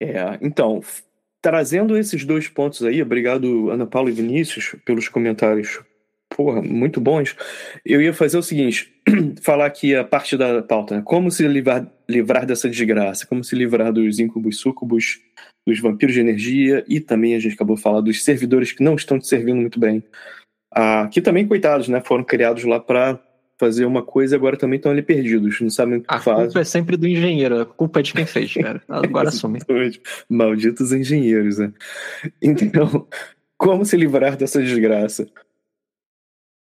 É, então, trazendo esses dois pontos aí, obrigado Ana Paula e Vinícius pelos comentários, porra, muito bons. Eu ia fazer o seguinte, falar aqui a parte da pauta, né? como se livrar, livrar dessa desgraça, como se livrar dos incubos, sucubos, dos vampiros de energia e também a gente acabou de falar dos servidores que não estão te servindo muito bem. Ah, que também, coitados, né? Foram criados lá para fazer uma coisa e agora também estão ali perdidos, não sabem o que fazem. A culpa é sempre do engenheiro, a culpa é de quem fez, cara. Agora assume. Malditos engenheiros, né? Então, como se livrar dessa desgraça?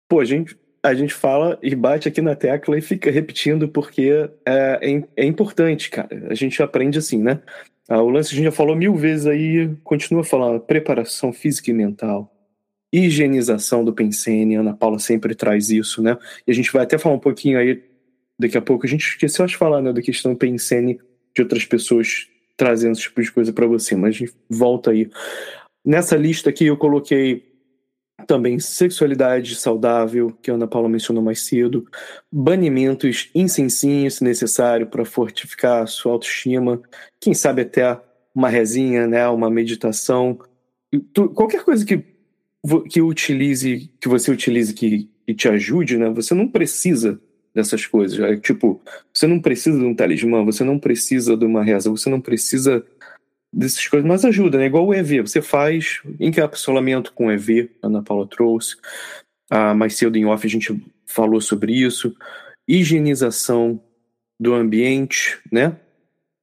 Pô, a gente, a gente fala e bate aqui na tecla e fica repetindo porque é, é, é importante, cara. A gente aprende assim, né? Ah, o lance a gente já falou mil vezes aí, continua falando, preparação física e mental higienização do Pensene, Ana Paula sempre traz isso, né? E a gente vai até falar um pouquinho aí, daqui a pouco, a gente esqueceu de falar, né, da questão Pensene de outras pessoas trazendo esse tipo de coisa para você, mas a gente volta aí. Nessa lista aqui eu coloquei também sexualidade saudável, que a Ana Paula mencionou mais cedo, banimentos incensinhos, se necessário, para fortificar a sua autoestima, quem sabe até uma rezinha, né, uma meditação, qualquer coisa que que utilize, que você utilize que, que te ajude, né? Você não precisa dessas coisas. É, tipo, você não precisa de um talismã, você não precisa de uma reza, você não precisa dessas coisas, mas ajuda, né? Igual o EV, você faz encapsulamento com EV, a Ana Paula trouxe. Ah, mais cedo em off a gente falou sobre isso. Higienização do ambiente, né?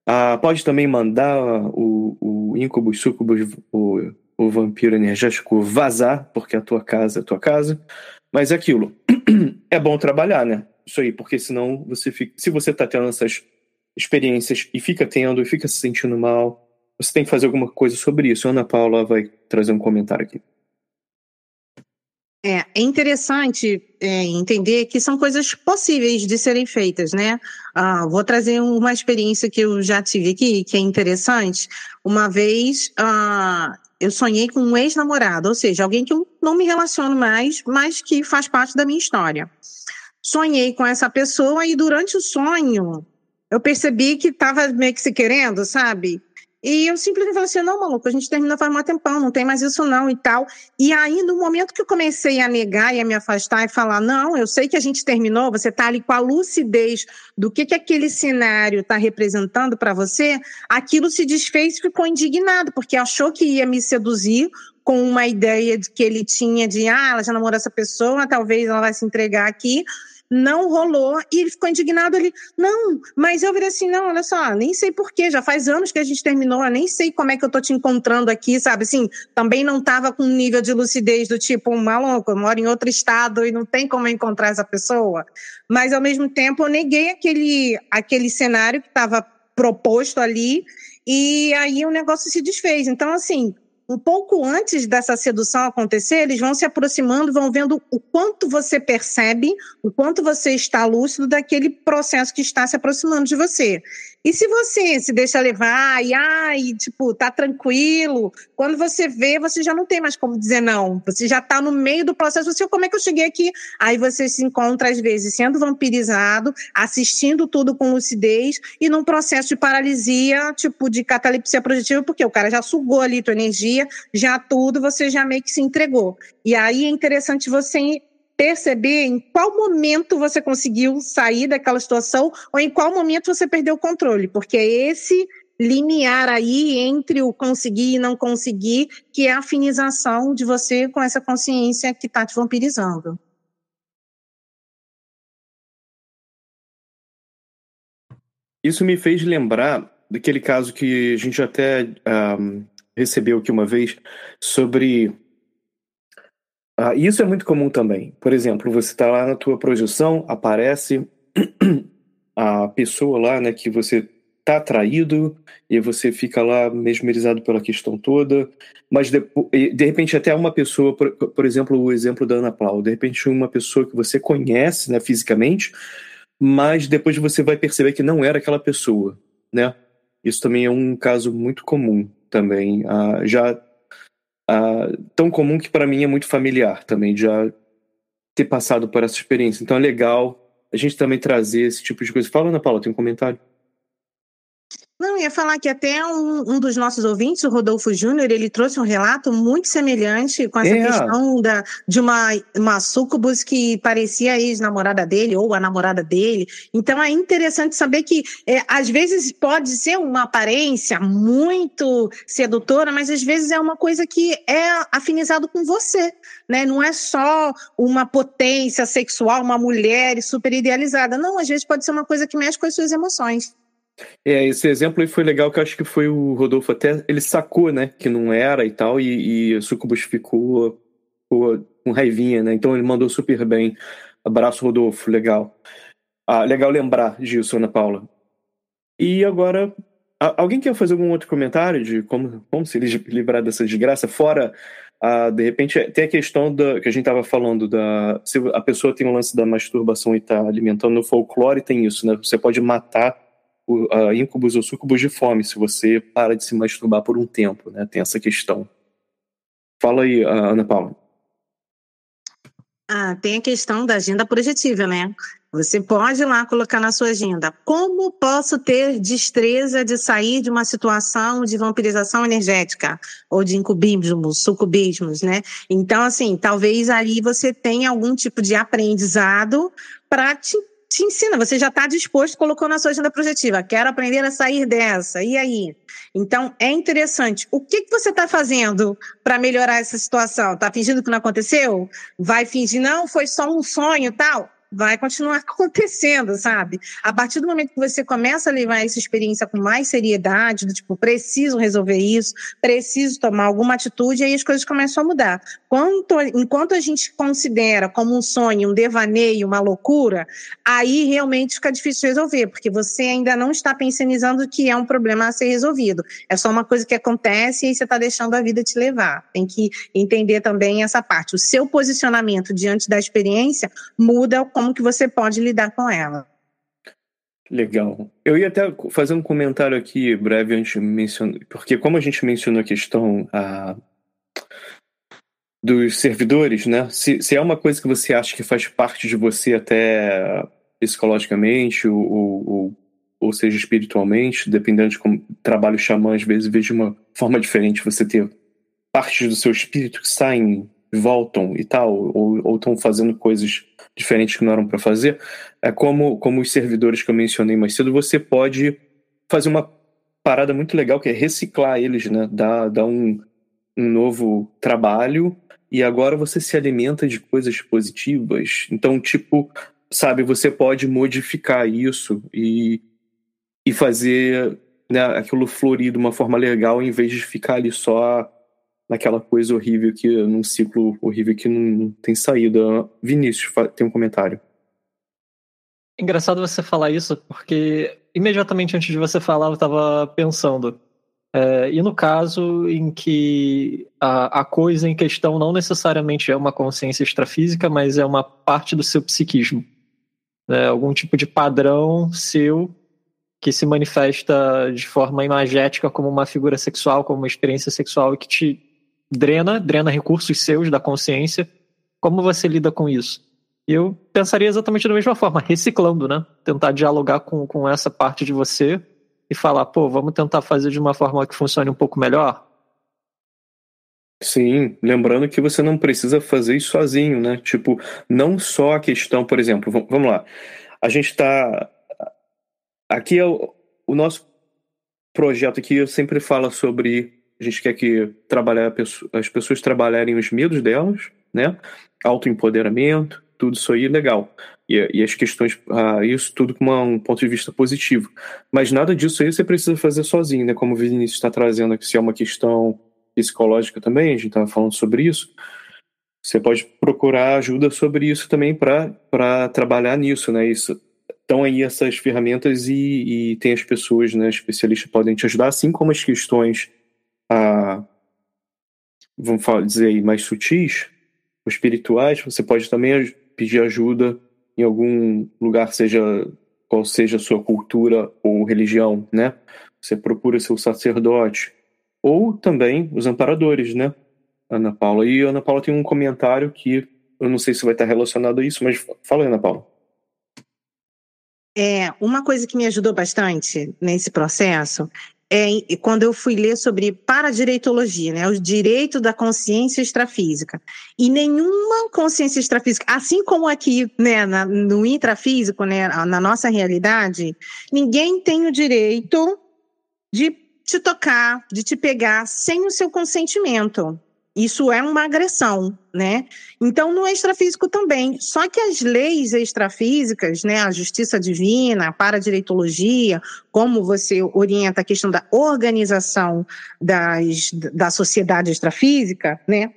Ah, pode também mandar o, o incubus, sucubus, o o vampiro energético vazar, porque a tua casa é a tua casa. Mas é aquilo. é bom trabalhar, né? Isso aí, porque senão você fica. Se você tá tendo essas experiências e fica tendo e fica se sentindo mal, você tem que fazer alguma coisa sobre isso. Ana Paula vai trazer um comentário aqui. É, é interessante é, entender que são coisas possíveis de serem feitas, né? Ah, vou trazer uma experiência que eu já tive aqui, que é interessante. Uma vez, ah, eu sonhei com um ex-namorado, ou seja, alguém que eu não me relaciono mais, mas que faz parte da minha história. Sonhei com essa pessoa e durante o sonho eu percebi que estava meio que se querendo, sabe? E eu simplesmente falei assim: não, maluco, a gente termina faz um tempão, não tem mais isso não e tal. E aí, no momento que eu comecei a negar e a me afastar e falar: não, eu sei que a gente terminou, você está ali com a lucidez do que, que aquele cenário está representando para você, aquilo se desfez e ficou indignado, porque achou que ia me seduzir com uma ideia de que ele tinha de, ah, ela já namorou essa pessoa, talvez ela vai se entregar aqui não rolou e ele ficou indignado ali. Não, mas eu virei assim, não, olha só, nem sei porquê, já faz anos que a gente terminou, eu nem sei como é que eu tô te encontrando aqui, sabe? Assim, também não tava com um nível de lucidez do tipo, maluco, eu moro em outro estado e não tem como encontrar essa pessoa. Mas ao mesmo tempo eu neguei aquele, aquele cenário que estava proposto ali e aí o negócio se desfez. Então, assim, um pouco antes dessa sedução acontecer, eles vão se aproximando, vão vendo o quanto você percebe, o quanto você está lúcido daquele processo que está se aproximando de você. E se você se deixa levar e, ai, tipo, tá tranquilo, quando você vê, você já não tem mais como dizer não. Você já tá no meio do processo. Você, como é que eu cheguei aqui? Aí você se encontra, às vezes, sendo vampirizado, assistindo tudo com lucidez e num processo de paralisia, tipo, de catalepsia projetiva, porque o cara já sugou ali tua energia, já tudo, você já meio que se entregou. E aí é interessante você perceber em qual momento você conseguiu sair daquela situação ou em qual momento você perdeu o controle, porque é esse limiar aí entre o conseguir e não conseguir, que é a afinização de você com essa consciência que está te vampirizando. Isso me fez lembrar daquele caso que a gente até um, recebeu aqui uma vez sobre ah, isso é muito comum também. Por exemplo, você está lá na tua projeção, aparece a pessoa lá, né, que você tá atraído e você fica lá mesmerizado pela questão toda, mas de, de repente até uma pessoa, por, por, exemplo, o exemplo da Ana Paula, de repente uma pessoa que você conhece, né, fisicamente, mas depois você vai perceber que não era aquela pessoa, né? Isso também é um caso muito comum também, ah, já ah, tão comum que para mim é muito familiar também, já ter passado por essa experiência. Então é legal a gente também trazer esse tipo de coisa. Fala, Ana Paula, tem um comentário? Não, ia falar que até um, um dos nossos ouvintes, o Rodolfo Júnior, ele trouxe um relato muito semelhante com essa é. questão da, de uma, uma sucubus que parecia a ex-namorada dele ou a namorada dele. Então é interessante saber que é, às vezes pode ser uma aparência muito sedutora, mas às vezes é uma coisa que é afinizado com você, né? Não é só uma potência sexual, uma mulher super idealizada. Não, às vezes pode ser uma coisa que mexe com as suas emoções. É, esse exemplo aí foi legal, que eu acho que foi o Rodolfo até, ele sacou, né, que não era e tal, e, e o Sucubus ficou, ficou com raivinha, né, então ele mandou super bem. Abraço, Rodolfo, legal. Ah, legal lembrar disso, Ana Paula. E agora, alguém quer fazer algum outro comentário de como, como se livrar dessa desgraça? Fora, ah, de repente, tem a questão da, que a gente estava falando, da se a pessoa tem um lance da masturbação e está alimentando no folclore, tem isso, né? Você pode matar uh, íncubos ou sucubos de fome se você para de se masturbar por um tempo, né? Tem essa questão. Fala aí, Ana Paula. Ah, tem a questão da agenda projetiva, né? Você pode ir lá colocar na sua agenda. Como posso ter destreza de sair de uma situação de vampirização energética ou de incubismos, sucubismos, né? Então, assim, talvez aí você tenha algum tipo de aprendizado para te te ensina, você já está disposto, colocou na sua agenda projetiva, quero aprender a sair dessa, e aí? Então, é interessante. O que, que você está fazendo para melhorar essa situação? Está fingindo que não aconteceu? Vai fingir, não, foi só um sonho tal? Vai continuar acontecendo, sabe? A partir do momento que você começa a levar essa experiência com mais seriedade, do tipo, preciso resolver isso, preciso tomar alguma atitude, aí as coisas começam a mudar. Quanto, enquanto a gente considera como um sonho, um devaneio, uma loucura, aí realmente fica difícil resolver, porque você ainda não está pensionizando que é um problema a ser resolvido. É só uma coisa que acontece e você está deixando a vida te levar. Tem que entender também essa parte. O seu posicionamento diante da experiência muda como que você pode lidar com ela. Legal. Eu ia até fazer um comentário aqui breve antes de mencionar, porque como a gente mencionou a questão a, dos servidores, né? Se, se, é uma coisa que você acha que faz parte de você até psicologicamente ou, ou, ou seja espiritualmente, dependendo de como trabalho xamã, às vezes vejo de uma forma diferente você ter partes do seu espírito que saem voltam e tal, ou estão fazendo coisas diferentes que não eram para fazer, é como, como os servidores que eu mencionei mais cedo, você pode fazer uma parada muito legal que é reciclar eles, né? Dar, dar um, um novo trabalho e agora você se alimenta de coisas positivas. Então, tipo, sabe, você pode modificar isso e, e fazer né, aquilo florir de uma forma legal em vez de ficar ali só naquela coisa horrível que num ciclo horrível que não tem saída. Vinícius, tem um comentário. Engraçado você falar isso, porque imediatamente antes de você falar, eu estava pensando. É, e no caso em que a, a coisa em questão não necessariamente é uma consciência extrafísica, mas é uma parte do seu psiquismo. Né? Algum tipo de padrão seu que se manifesta de forma imagética como uma figura sexual, como uma experiência sexual e que te drena, drena recursos seus da consciência. Como você lida com isso? Eu pensaria exatamente da mesma forma, reciclando, né? Tentar dialogar com, com essa parte de você e falar, pô, vamos tentar fazer de uma forma que funcione um pouco melhor. Sim, lembrando que você não precisa fazer isso sozinho, né? Tipo, não só a questão, por exemplo, vamos lá. A gente está. Aqui é o, o nosso projeto aqui, eu sempre falo sobre a gente quer que trabalhar, as pessoas trabalharem os medos delas, né? Autoempoderamento, tudo isso aí legal. E, e as questões, ah, isso tudo com uma, um ponto de vista positivo. Mas nada disso aí você precisa fazer sozinho, né? Como o Vinícius está trazendo aqui, se é uma questão psicológica também, a gente estava falando sobre isso. Você pode procurar ajuda sobre isso também para trabalhar nisso, né? Isso estão aí essas ferramentas e, e, tem as pessoas, né, especialistas podem te ajudar, assim como as questões, ah, vamos dizer aí, mais sutis, espirituais, você pode também pedir ajuda em algum lugar, seja qual seja a sua cultura ou religião, né? Você procura seu sacerdote ou também os amparadores, né? Ana Paula. E a Ana Paula tem um comentário que eu não sei se vai estar relacionado a isso, mas fala Ana Paula. É, uma coisa que me ajudou bastante nesse processo é quando eu fui ler sobre paradireitologia, né, o direito da consciência extrafísica. E nenhuma consciência extrafísica, assim como aqui, né, na, no intrafísico, né, na nossa realidade, ninguém tem o direito de te tocar, de te pegar sem o seu consentimento. Isso é uma agressão, né? Então, no extrafísico também. Só que as leis extrafísicas, né, a justiça divina, a paradireitologia, como você orienta a questão da organização das, da sociedade extrafísica, né?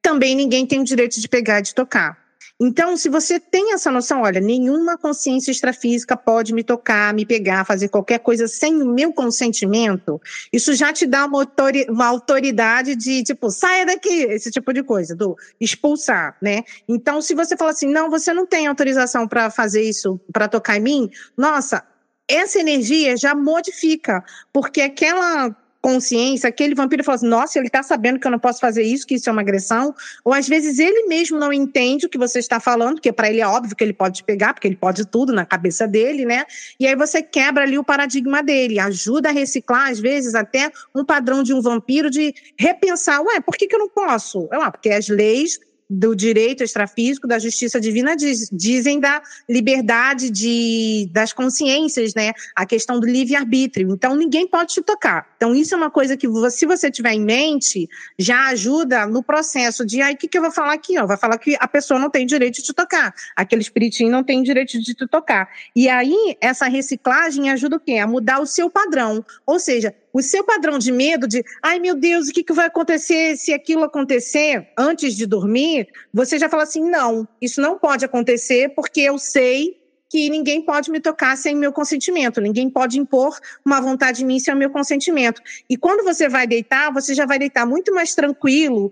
Também ninguém tem o direito de pegar e de tocar. Então, se você tem essa noção, olha, nenhuma consciência extrafísica pode me tocar, me pegar, fazer qualquer coisa sem o meu consentimento, isso já te dá uma, uma autoridade de, tipo, saia daqui, esse tipo de coisa, do expulsar, né? Então, se você fala assim, não, você não tem autorização para fazer isso, para tocar em mim, nossa, essa energia já modifica, porque aquela consciência, aquele vampiro fala assim, nossa, ele está sabendo que eu não posso fazer isso, que isso é uma agressão, ou às vezes ele mesmo não entende o que você está falando, porque para ele é óbvio que ele pode te pegar, porque ele pode tudo na cabeça dele, né? E aí você quebra ali o paradigma dele, ajuda a reciclar, às vezes, até um padrão de um vampiro de repensar, ué, por que, que eu não posso? Ah, porque as leis do direito extrafísico, da justiça divina, diz, dizem da liberdade de, das consciências, né? A questão do livre-arbítrio. Então, ninguém pode te tocar. Então, isso é uma coisa que, se você tiver em mente, já ajuda no processo de, aí, o que, que eu vou falar aqui? Ó? Vai falar que a pessoa não tem direito de te tocar. Aquele espiritinho não tem direito de te tocar. E aí, essa reciclagem ajuda o quê? A mudar o seu padrão. Ou seja, o seu padrão de medo de, ai meu Deus, o que, que vai acontecer se aquilo acontecer antes de dormir, você já fala assim: não, isso não pode acontecer porque eu sei que ninguém pode me tocar sem meu consentimento, ninguém pode impor uma vontade em mim sem o meu consentimento. E quando você vai deitar, você já vai deitar muito mais tranquilo,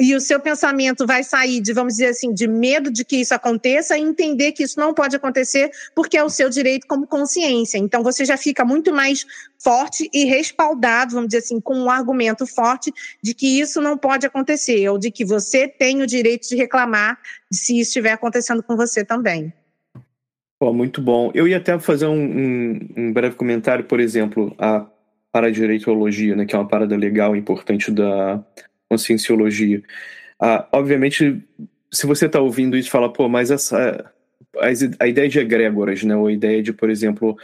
e o seu pensamento vai sair de, vamos dizer assim, de medo de que isso aconteça e entender que isso não pode acontecer porque é o seu direito como consciência. Então você já fica muito mais forte e respaldado, vamos dizer assim, com um argumento forte de que isso não pode acontecer ou de que você tem o direito de reclamar se isso estiver acontecendo com você também. Pô, muito bom. Eu ia até fazer um, um, um breve comentário, por exemplo, a paradireitologia, né, que é uma parada legal, importante da, conscienciologia. Ah, obviamente, se você está ouvindo isso, fala, pô, mas essa a, ideia de egrégoras, né, ou a ideia de, por exemplo,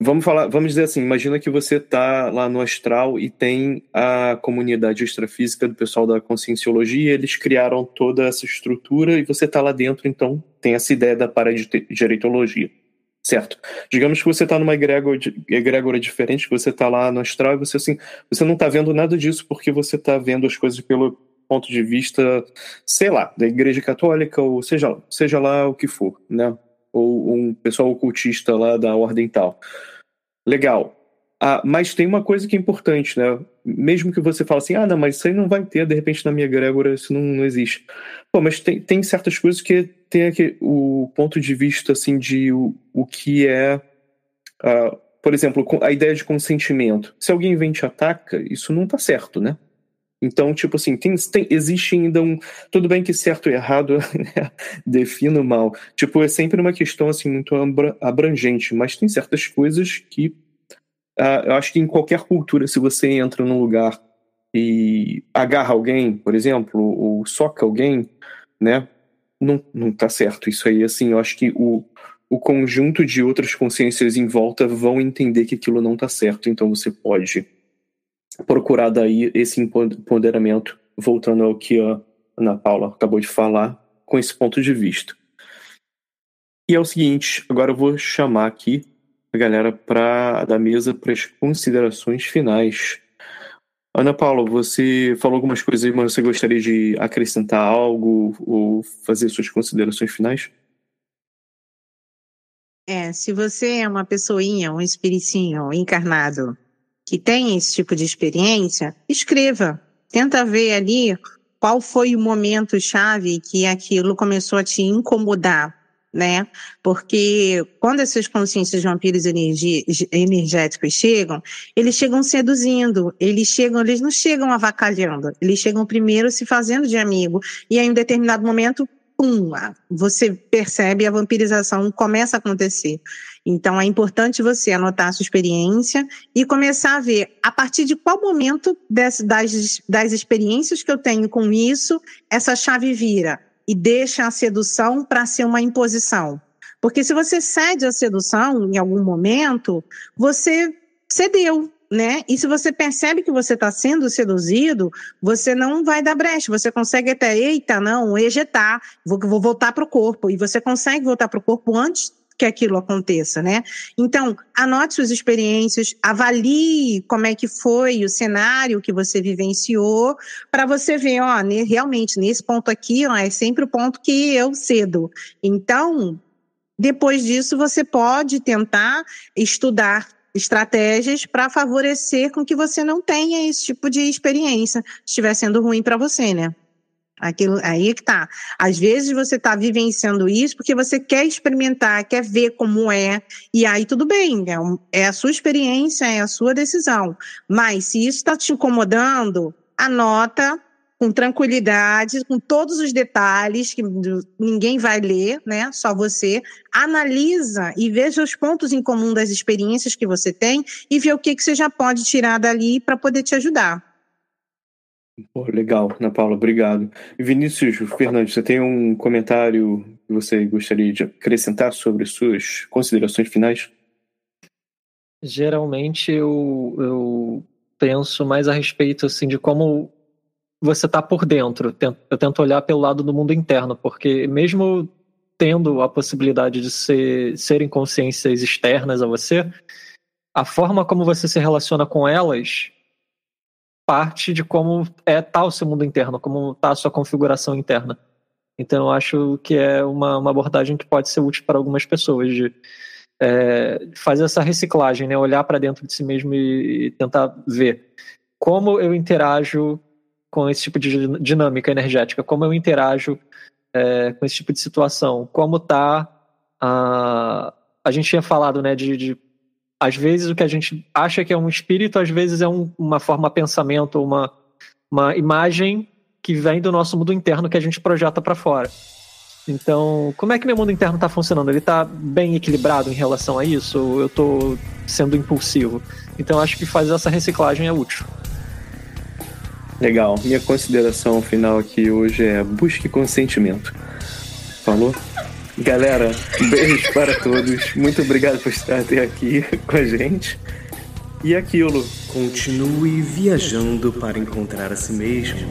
vamos falar, vamos dizer assim, imagina que você está lá no astral e tem a comunidade extrafísica do pessoal da conscienciologia, eles criaram toda essa estrutura e você está lá dentro, então tem essa ideia da paradireitologia certo? Digamos que você está numa egrégora, egrégora diferente, que você está lá no astral e você assim, você não está vendo nada disso porque você está vendo as coisas pelo ponto de vista, sei lá, da igreja católica ou seja, seja lá o que for, né? Ou um pessoal ocultista lá da ordem tal. Legal. Ah, mas tem uma coisa que é importante, né? Mesmo que você fale assim, ah, não, mas isso aí não vai ter, de repente, na minha egrégora, isso não, não existe. Pô, mas tem, tem certas coisas que tem aqui o ponto de vista, assim, de o, o que é, uh, por exemplo, a ideia de consentimento. Se alguém vem te ataca, isso não tá certo, né? Então, tipo assim, tem, tem, existe ainda um. Tudo bem que certo e errado né, defino mal. Tipo, é sempre uma questão assim muito abrangente, mas tem certas coisas que Uh, eu acho que em qualquer cultura, se você entra num lugar e agarra alguém, por exemplo, ou soca alguém, né? Não, não tá certo. Isso aí, assim, eu acho que o, o conjunto de outras consciências em volta vão entender que aquilo não tá certo. Então você pode procurar daí esse empoderamento, voltando ao que a Ana Paula acabou de falar, com esse ponto de vista. E é o seguinte, agora eu vou chamar aqui a galera pra, da mesa para as considerações finais. Ana Paula, você falou algumas coisas mas você gostaria de acrescentar algo ou fazer suas considerações finais? É, se você é uma pessoinha, um espiritinho encarnado que tem esse tipo de experiência, escreva. Tenta ver ali qual foi o momento chave que aquilo começou a te incomodar, né? Porque quando essas consciências vampiros energéticos chegam, eles chegam seduzindo, eles chegam, eles não chegam avacalhando, eles chegam primeiro se fazendo de amigo, e aí em um determinado momento pum, você percebe a vampirização começa a acontecer. Então é importante você anotar a sua experiência e começar a ver a partir de qual momento das, das, das experiências que eu tenho com isso, essa chave vira e deixa a sedução para ser uma imposição. Porque se você cede à sedução em algum momento, você cedeu, né? E se você percebe que você está sendo seduzido, você não vai dar brecha, você consegue até, eita, não, ejetar, vou, vou voltar para o corpo. E você consegue voltar para o corpo antes que aquilo aconteça, né? Então, anote suas experiências, avalie como é que foi o cenário que você vivenciou, para você ver, ó, realmente, nesse ponto aqui, ó, é sempre o ponto que eu cedo. Então, depois disso, você pode tentar estudar estratégias para favorecer com que você não tenha esse tipo de experiência, se estiver sendo ruim para você, né? Aquilo, aí que tá. Às vezes você está vivenciando isso porque você quer experimentar, quer ver como é, e aí tudo bem, é, é a sua experiência, é a sua decisão. Mas se isso está te incomodando, anota, com tranquilidade, com todos os detalhes que ninguém vai ler, né? Só você analisa e veja os pontos em comum das experiências que você tem e vê o que que você já pode tirar dali para poder te ajudar. Pô, legal, Ana Paula, obrigado. Vinícius Fernandes, você tem um comentário que você gostaria de acrescentar sobre suas considerações finais? Geralmente eu, eu penso mais a respeito assim de como você está por dentro. Eu tento olhar pelo lado do mundo interno, porque mesmo tendo a possibilidade de ser, serem consciências externas a você, a forma como você se relaciona com elas parte de como é o seu mundo interno, como está a sua configuração interna. Então, eu acho que é uma, uma abordagem que pode ser útil para algumas pessoas de é, fazer essa reciclagem, né? olhar para dentro de si mesmo e, e tentar ver como eu interajo com esse tipo de dinâmica energética, como eu interajo é, com esse tipo de situação, como tá a a gente tinha falado, né, de, de, às vezes o que a gente acha que é um espírito, às vezes é um, uma forma pensamento, uma uma imagem que vem do nosso mundo interno que a gente projeta para fora. Então, como é que meu mundo interno está funcionando? Ele está bem equilibrado em relação a isso? Ou eu estou sendo impulsivo? Então, acho que fazer essa reciclagem é útil. Legal. Minha consideração final aqui hoje é busque consentimento. Falou? Galera, beijos para todos. Muito obrigado por estar até aqui com a gente. E aquilo. Continue viajando para encontrar a si mesmo.